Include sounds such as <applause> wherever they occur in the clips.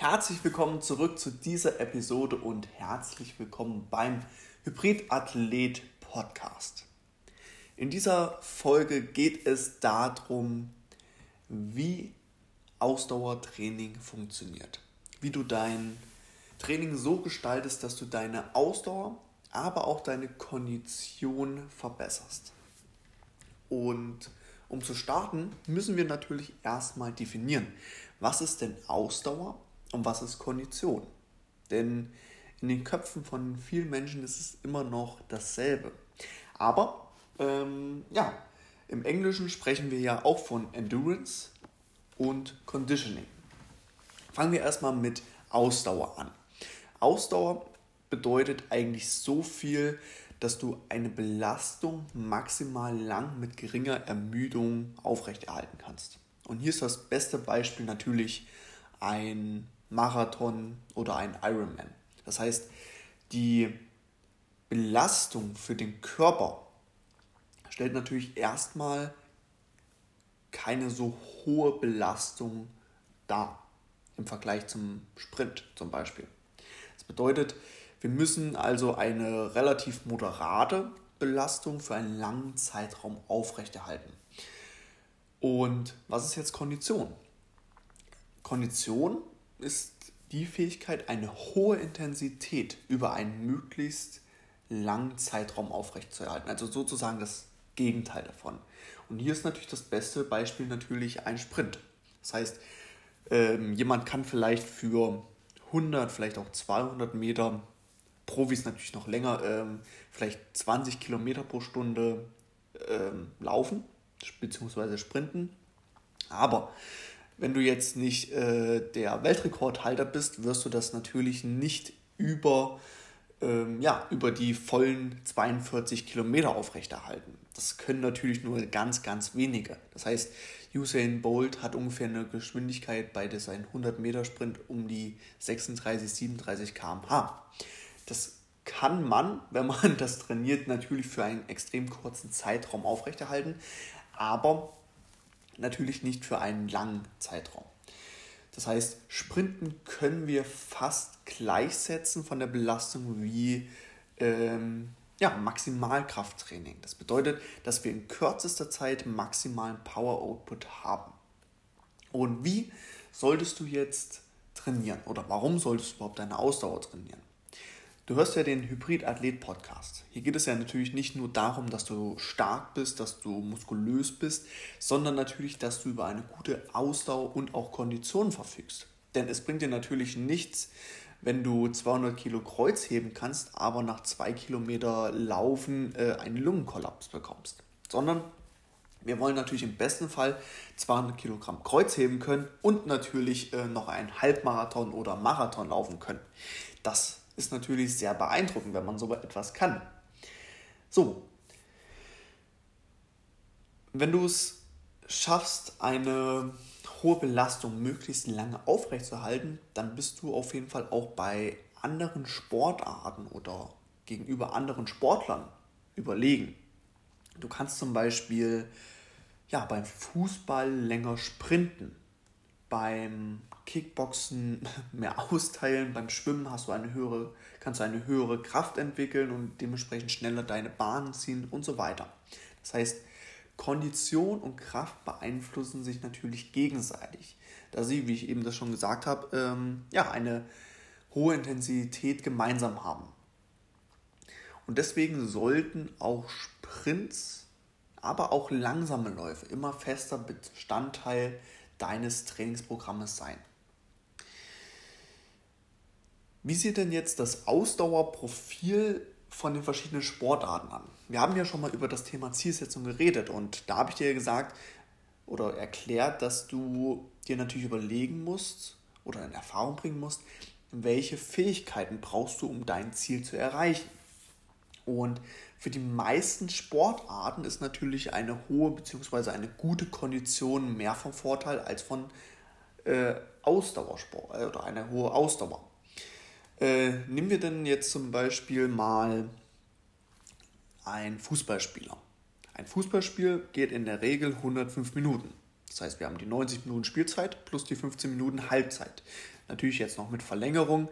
Herzlich willkommen zurück zu dieser Episode und herzlich willkommen beim Hybridathlet Podcast. In dieser Folge geht es darum, wie Ausdauertraining funktioniert. Wie du dein Training so gestaltest, dass du deine Ausdauer, aber auch deine Kondition verbesserst. Und um zu starten, müssen wir natürlich erstmal definieren, was ist denn Ausdauer und was ist Kondition. Denn in den Köpfen von vielen Menschen ist es immer noch dasselbe. Aber ähm, ja, im Englischen sprechen wir ja auch von Endurance und Conditioning. Fangen wir erstmal mit Ausdauer an. Ausdauer bedeutet eigentlich so viel, dass du eine Belastung maximal lang mit geringer Ermüdung aufrechterhalten kannst. Und hier ist das beste Beispiel natürlich ein Marathon oder ein Ironman. Das heißt, die Belastung für den Körper stellt natürlich erstmal keine so hohe Belastung dar im Vergleich zum Sprint zum Beispiel. Das bedeutet, wir müssen also eine relativ moderate Belastung für einen langen Zeitraum aufrechterhalten. Und was ist jetzt Kondition? Kondition ist die Fähigkeit, eine hohe Intensität über einen möglichst langen Zeitraum aufrechtzuerhalten. Also sozusagen das Gegenteil davon. Und hier ist natürlich das beste Beispiel natürlich ein Sprint. Das heißt, ähm, jemand kann vielleicht für 100, vielleicht auch 200 Meter, Profis natürlich noch länger, ähm, vielleicht 20 Kilometer pro Stunde ähm, laufen bzw. sprinten. Aber wenn du jetzt nicht äh, der Weltrekordhalter bist, wirst du das natürlich nicht über, ähm, ja, über die vollen 42 Kilometer aufrechterhalten. Das können natürlich nur ganz, ganz wenige. Das heißt, Usain Bolt hat ungefähr eine Geschwindigkeit bei seinem 100 Meter Sprint um die 36, 37 km/h. Das kann man, wenn man <laughs> das trainiert, natürlich für einen extrem kurzen Zeitraum aufrechterhalten, aber natürlich nicht für einen langen Zeitraum. Das heißt, Sprinten können wir fast gleichsetzen von der Belastung wie ähm, ja, Maximalkrafttraining. Das bedeutet, dass wir in kürzester Zeit maximalen Power Output haben. Und wie solltest du jetzt trainieren oder warum solltest du überhaupt deine Ausdauer trainieren? Du hörst ja den Hybrid-Athlet-Podcast. Hier geht es ja natürlich nicht nur darum, dass du stark bist, dass du muskulös bist, sondern natürlich, dass du über eine gute Ausdauer und auch Kondition verfügst. Denn es bringt dir natürlich nichts, wenn du 200 Kilo Kreuz heben kannst, aber nach zwei Kilometer Laufen äh, einen Lungenkollaps bekommst. Sondern wir wollen natürlich im besten Fall 200 Kilogramm Kreuz heben können und natürlich äh, noch einen Halbmarathon oder Marathon laufen können. Das ist natürlich sehr beeindruckend, wenn man so etwas kann. So, wenn du es schaffst, eine hohe Belastung möglichst lange aufrechtzuerhalten, dann bist du auf jeden Fall auch bei anderen Sportarten oder gegenüber anderen Sportlern überlegen. Du kannst zum Beispiel ja, beim Fußball länger sprinten, beim Kickboxen <laughs> mehr austeilen, beim Schwimmen hast du eine höhere, kannst du eine höhere Kraft entwickeln und dementsprechend schneller deine Bahnen ziehen und so weiter. Das heißt, Kondition und Kraft beeinflussen sich natürlich gegenseitig, da sie, wie ich eben das schon gesagt habe, ähm, ja, eine hohe Intensität gemeinsam haben. Und deswegen sollten auch Sprints, aber auch langsame Läufe immer fester Bestandteil deines Trainingsprogrammes sein. Wie sieht denn jetzt das Ausdauerprofil von den verschiedenen Sportarten an. Wir haben ja schon mal über das Thema Zielsetzung geredet und da habe ich dir gesagt oder erklärt, dass du dir natürlich überlegen musst oder in Erfahrung bringen musst, welche Fähigkeiten brauchst du, um dein Ziel zu erreichen. Und für die meisten Sportarten ist natürlich eine hohe bzw. eine gute Kondition mehr vom Vorteil als von äh, Ausdauersport äh, oder eine hohe Ausdauer. Äh, nehmen wir denn jetzt zum Beispiel mal einen Fußballspieler. Ein Fußballspiel geht in der Regel 105 Minuten. Das heißt, wir haben die 90 Minuten Spielzeit plus die 15 Minuten Halbzeit. Natürlich jetzt noch mit Verlängerung,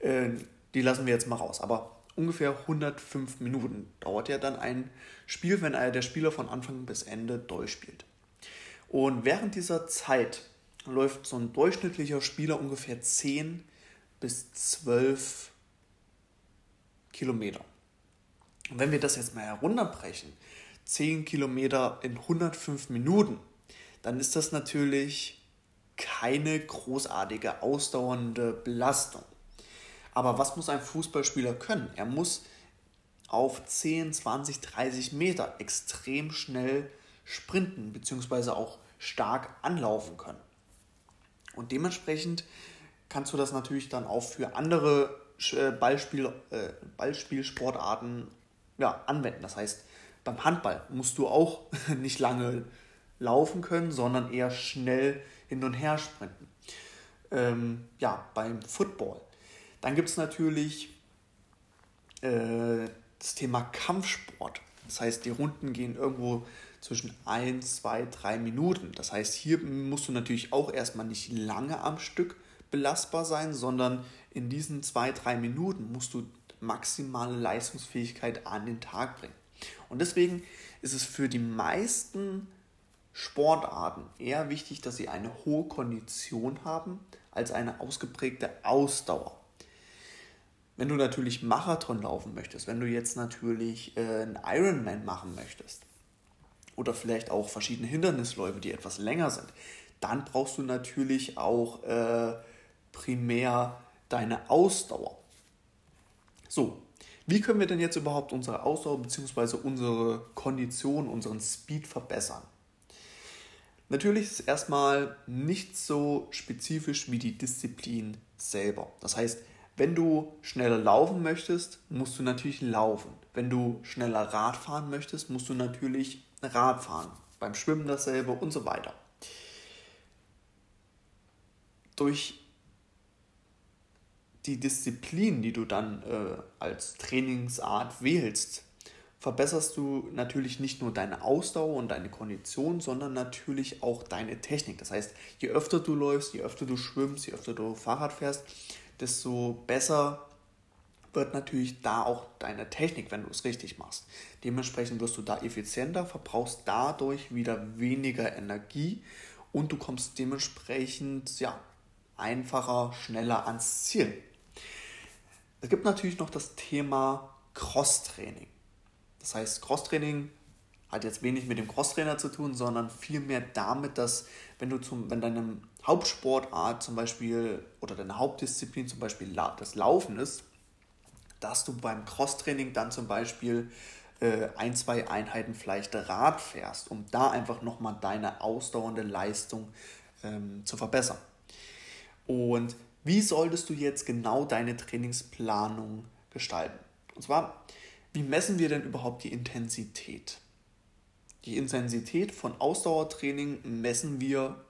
äh, die lassen wir jetzt mal raus. Aber ungefähr 105 Minuten dauert ja dann ein Spiel, wenn der Spieler von Anfang bis Ende durchspielt. Und während dieser Zeit läuft so ein durchschnittlicher Spieler ungefähr 10 bis 12 Kilometer. Und wenn wir das jetzt mal herunterbrechen, 10 Kilometer in 105 Minuten, dann ist das natürlich keine großartige ausdauernde Belastung. Aber was muss ein Fußballspieler können? Er muss auf 10, 20, 30 Meter extrem schnell sprinten bzw. auch stark anlaufen können. Und dementsprechend kannst du das natürlich dann auch für andere äh, Ballspiel, äh, Ballspielsportarten ja, anwenden. Das heißt, beim Handball musst du auch <laughs> nicht lange laufen können, sondern eher schnell hin und her sprinten. Ähm, ja, beim Football. Dann gibt es natürlich äh, das Thema Kampfsport. Das heißt, die Runden gehen irgendwo zwischen 1, 2, 3 Minuten. Das heißt, hier musst du natürlich auch erstmal nicht lange am Stück belastbar sein, sondern in diesen 2, 3 Minuten musst du maximale Leistungsfähigkeit an den Tag bringen. Und deswegen ist es für die meisten Sportarten eher wichtig, dass sie eine hohe Kondition haben als eine ausgeprägte Ausdauer. Wenn du natürlich Marathon laufen möchtest, wenn du jetzt natürlich äh, einen Ironman machen möchtest oder vielleicht auch verschiedene Hindernisläufe, die etwas länger sind, dann brauchst du natürlich auch äh, primär deine Ausdauer. So, wie können wir denn jetzt überhaupt unsere Ausdauer bzw. unsere Kondition, unseren Speed verbessern? Natürlich ist es erstmal nicht so spezifisch wie die Disziplin selber. Das heißt, wenn du schneller laufen möchtest, musst du natürlich laufen. Wenn du schneller Rad fahren möchtest, musst du natürlich Rad fahren. Beim Schwimmen dasselbe und so weiter. Durch die Disziplin, die du dann äh, als Trainingsart wählst, verbesserst du natürlich nicht nur deine Ausdauer und deine Kondition, sondern natürlich auch deine Technik. Das heißt, je öfter du läufst, je öfter du schwimmst, je öfter du Fahrrad fährst, desto besser wird natürlich da auch deine Technik, wenn du es richtig machst. Dementsprechend wirst du da effizienter, verbrauchst dadurch wieder weniger Energie und du kommst dementsprechend ja, einfacher, schneller ans Ziel. Es gibt natürlich noch das Thema Crosstraining. Das heißt, Crosstraining hat jetzt wenig mit dem Crosstrainer zu tun, sondern vielmehr damit, dass wenn du zum, wenn deine Hauptsportart zum Beispiel oder deine Hauptdisziplin zum Beispiel das Laufen ist, dass du beim Crosstraining dann zum Beispiel äh, ein, zwei Einheiten vielleicht Rad fährst, um da einfach nochmal deine ausdauernde Leistung ähm, zu verbessern. Und wie solltest du jetzt genau deine Trainingsplanung gestalten? Und zwar, wie messen wir denn überhaupt die Intensität? Die Intensität von Ausdauertraining messen wir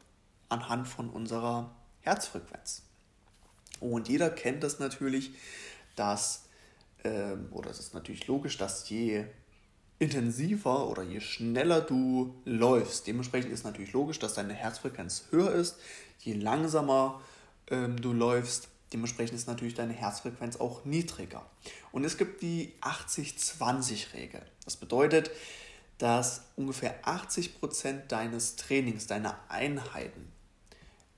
anhand von unserer Herzfrequenz. Und jeder kennt das natürlich, dass, ähm, oder es ist natürlich logisch, dass je intensiver oder je schneller du läufst, dementsprechend ist natürlich logisch, dass deine Herzfrequenz höher ist. Je langsamer ähm, du läufst, dementsprechend ist natürlich deine Herzfrequenz auch niedriger. Und es gibt die 80-20-Regel. Das bedeutet, dass ungefähr 80% deines Trainings, deiner Einheiten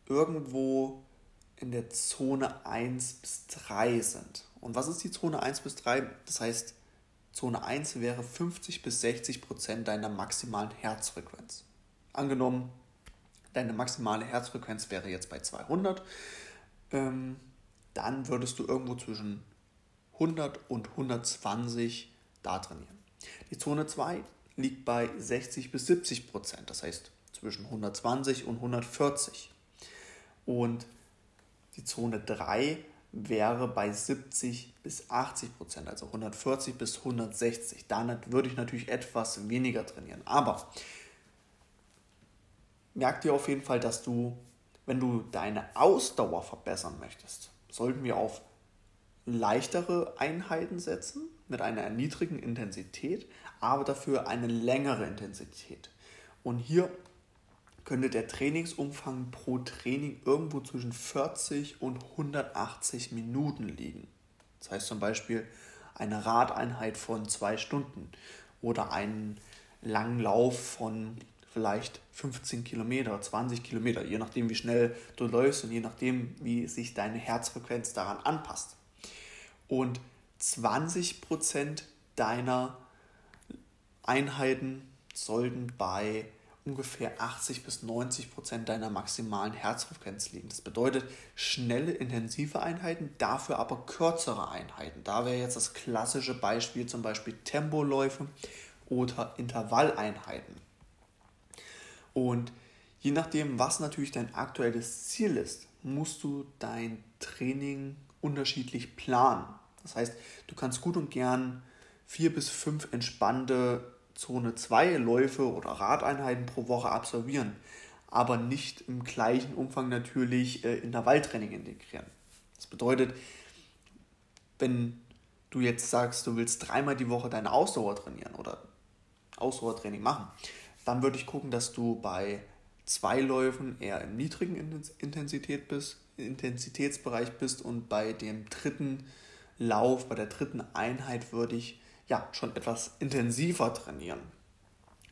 irgendwo in der Zone 1 bis 3 sind. Und was ist die Zone 1 bis 3? Das heißt, Zone 1 wäre 50 bis 60 Prozent deiner maximalen Herzfrequenz. Angenommen, deine maximale Herzfrequenz wäre jetzt bei 200, ähm, dann würdest du irgendwo zwischen 100 und 120 da trainieren. Die Zone 2 liegt bei 60 bis 70 Prozent, das heißt zwischen 120 und 140. Und die Zone 3 wäre bei 70 bis 80 Prozent, also 140 bis 160. Dann würde ich natürlich etwas weniger trainieren. Aber merk dir auf jeden Fall, dass du, wenn du deine Ausdauer verbessern möchtest, sollten wir auf leichtere Einheiten setzen mit einer niedrigen Intensität, aber dafür eine längere Intensität. Und hier könnte der Trainingsumfang pro Training irgendwo zwischen 40 und 180 Minuten liegen. Das heißt zum Beispiel eine Radeinheit von zwei Stunden oder einen langen Lauf von vielleicht 15 Kilometer, 20 Kilometer, je nachdem, wie schnell du läufst und je nachdem, wie sich deine Herzfrequenz daran anpasst. Und 20 Prozent deiner Einheiten sollten bei ungefähr 80 bis 90 Prozent deiner maximalen Herzfrequenz liegen. Das bedeutet schnelle, intensive Einheiten, dafür aber kürzere Einheiten. Da wäre jetzt das klassische Beispiel zum Beispiel Tempoläufe oder Intervalleinheiten. Und je nachdem, was natürlich dein aktuelles Ziel ist, musst du dein Training unterschiedlich planen. Das heißt, du kannst gut und gern vier bis fünf entspannte Zone 2 Läufe oder Radeinheiten pro Woche absolvieren, aber nicht im gleichen Umfang natürlich äh, Intervalltraining integrieren. Das bedeutet, wenn du jetzt sagst, du willst dreimal die Woche deine Ausdauer trainieren oder Ausdauertraining machen, dann würde ich gucken, dass du bei zwei Läufen eher im niedrigen Intensität bist, Intensitätsbereich bist und bei dem dritten Lauf, bei der dritten Einheit würde ich ja, schon etwas intensiver trainieren.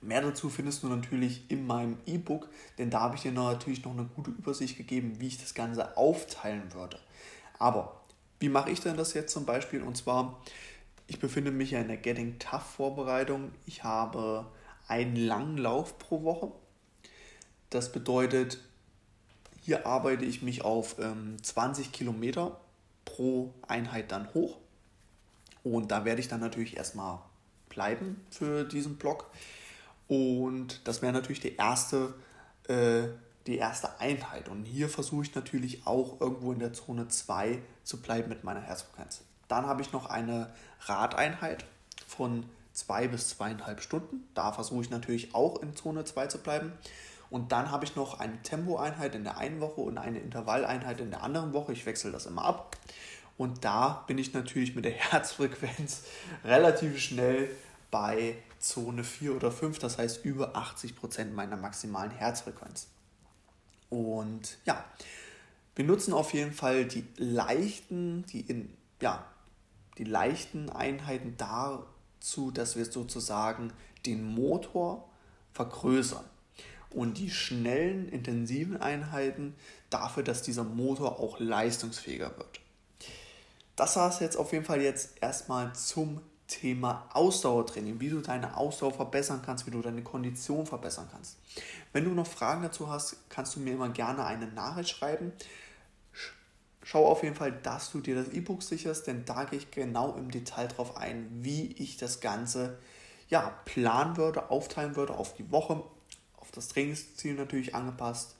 Mehr dazu findest du natürlich in meinem E-Book, denn da habe ich dir natürlich noch eine gute Übersicht gegeben, wie ich das Ganze aufteilen würde. Aber wie mache ich denn das jetzt zum Beispiel? Und zwar, ich befinde mich ja in der Getting Tough Vorbereitung. Ich habe einen langen Lauf pro Woche. Das bedeutet, hier arbeite ich mich auf ähm, 20 Kilometer pro Einheit dann hoch. Und da werde ich dann natürlich erstmal bleiben für diesen Block. Und das wäre natürlich die erste, äh, die erste Einheit. Und hier versuche ich natürlich auch irgendwo in der Zone 2 zu bleiben mit meiner Herzfrequenz. Dann habe ich noch eine Radeinheit von zwei bis zweieinhalb Stunden. Da versuche ich natürlich auch in Zone 2 zu bleiben. Und dann habe ich noch eine Tempoeinheit in der einen Woche und eine Intervalleinheit in der anderen Woche. Ich wechsle das immer ab. Und da bin ich natürlich mit der <laughs> Herzfrequenz relativ schnell bei Zone 4 oder 5, das heißt über 80 Prozent meiner maximalen Herzfrequenz. Und ja, wir nutzen auf jeden Fall die leichten, die in, ja, die leichten Einheiten dazu, dass wir sozusagen den Motor vergrößern. Und die schnellen, intensiven Einheiten dafür, dass dieser Motor auch leistungsfähiger wird das war es jetzt auf jeden Fall jetzt erstmal zum Thema Ausdauertraining, wie du deine Ausdauer verbessern kannst, wie du deine Kondition verbessern kannst. Wenn du noch Fragen dazu hast, kannst du mir immer gerne eine Nachricht schreiben. Schau auf jeden Fall, dass du dir das E-Book sicherst, denn da gehe ich genau im Detail drauf ein, wie ich das Ganze ja, planen würde, aufteilen würde auf die Woche, das Trainingsziel natürlich angepasst.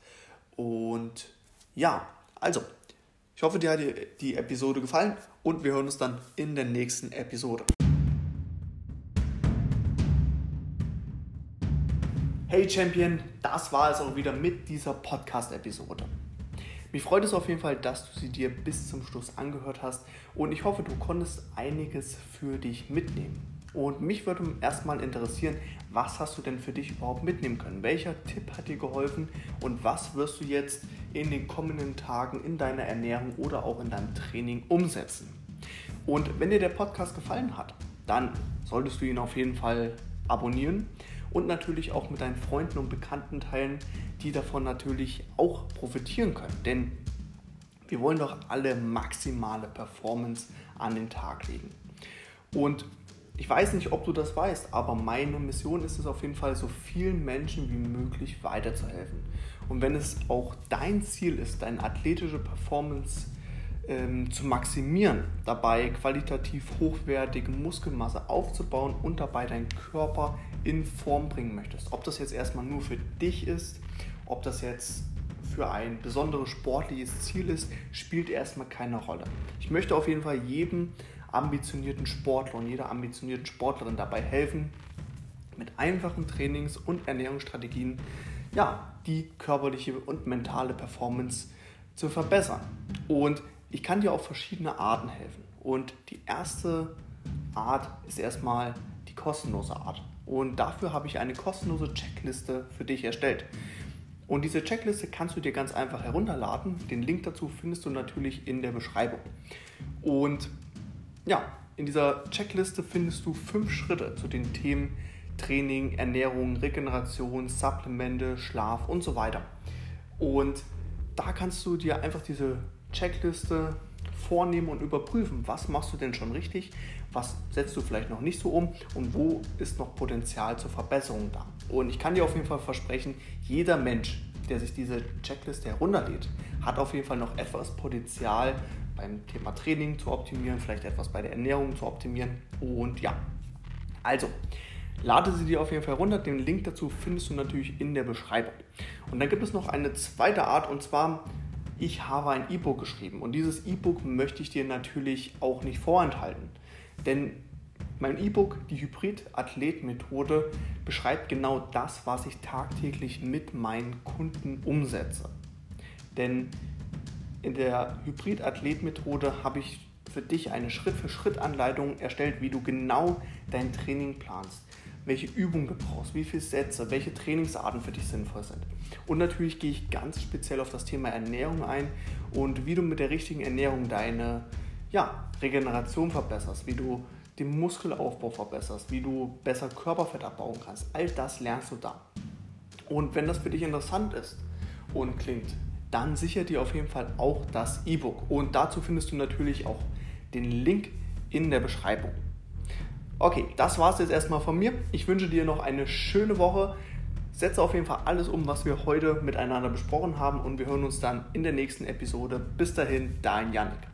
Und ja, also ich hoffe, dir hat die Episode gefallen und wir hören uns dann in der nächsten Episode. Hey Champion, das war es auch wieder mit dieser Podcast-Episode. Mich freut es auf jeden Fall, dass du sie dir bis zum Schluss angehört hast und ich hoffe, du konntest einiges für dich mitnehmen. Und mich würde erstmal interessieren, was hast du denn für dich überhaupt mitnehmen können? Welcher Tipp hat dir geholfen und was wirst du jetzt in den kommenden Tagen in deiner Ernährung oder auch in deinem Training umsetzen? Und wenn dir der Podcast gefallen hat, dann solltest du ihn auf jeden Fall abonnieren und natürlich auch mit deinen Freunden und Bekannten teilen, die davon natürlich auch profitieren können. Denn wir wollen doch alle maximale Performance an den Tag legen. Und ich weiß nicht, ob du das weißt, aber meine Mission ist es auf jeden Fall, so vielen Menschen wie möglich weiterzuhelfen. Und wenn es auch dein Ziel ist, deine athletische Performance ähm, zu maximieren, dabei qualitativ hochwertige Muskelmasse aufzubauen und dabei deinen Körper in Form bringen möchtest, ob das jetzt erstmal nur für dich ist, ob das jetzt für ein besonderes sportliches Ziel ist, spielt erstmal keine Rolle. Ich möchte auf jeden Fall jedem ambitionierten Sportler und jeder ambitionierten Sportlerin dabei helfen, mit einfachen Trainings- und Ernährungsstrategien ja, die körperliche und mentale Performance zu verbessern. Und ich kann dir auf verschiedene Arten helfen. Und die erste Art ist erstmal die kostenlose Art. Und dafür habe ich eine kostenlose Checkliste für dich erstellt. Und diese Checkliste kannst du dir ganz einfach herunterladen. Den Link dazu findest du natürlich in der Beschreibung. Und ja, in dieser Checkliste findest du fünf Schritte zu den Themen Training, Ernährung, Regeneration, Supplemente, Schlaf und so weiter. Und da kannst du dir einfach diese Checkliste vornehmen und überprüfen, was machst du denn schon richtig, was setzt du vielleicht noch nicht so um und wo ist noch Potenzial zur Verbesserung da. Und ich kann dir auf jeden Fall versprechen, jeder Mensch, der sich diese Checkliste herunterlädt, hat auf jeden Fall noch etwas Potenzial beim Thema Training zu optimieren, vielleicht etwas bei der Ernährung zu optimieren und ja. Also, lade sie dir auf jeden Fall runter. Den Link dazu findest du natürlich in der Beschreibung. Und dann gibt es noch eine zweite Art und zwar, ich habe ein E-Book geschrieben und dieses E-Book möchte ich dir natürlich auch nicht vorenthalten. Denn mein E-Book, die Hybrid-Athlet-Methode, beschreibt genau das, was ich tagtäglich mit meinen Kunden umsetze. Denn in der Hybrid-Athlet-Methode habe ich für dich eine Schritt-für-Schritt-Anleitung erstellt, wie du genau dein Training planst, welche Übungen du brauchst, wie viele Sätze, welche Trainingsarten für dich sinnvoll sind. Und natürlich gehe ich ganz speziell auf das Thema Ernährung ein und wie du mit der richtigen Ernährung deine ja, Regeneration verbesserst, wie du den Muskelaufbau verbesserst, wie du besser Körperfett abbauen kannst. All das lernst du da. Und wenn das für dich interessant ist und klingt, dann sicher dir auf jeden Fall auch das E-Book. Und dazu findest du natürlich auch den Link in der Beschreibung. Okay, das war es jetzt erstmal von mir. Ich wünsche dir noch eine schöne Woche. Setze auf jeden Fall alles um, was wir heute miteinander besprochen haben und wir hören uns dann in der nächsten Episode. Bis dahin, dein Yannick.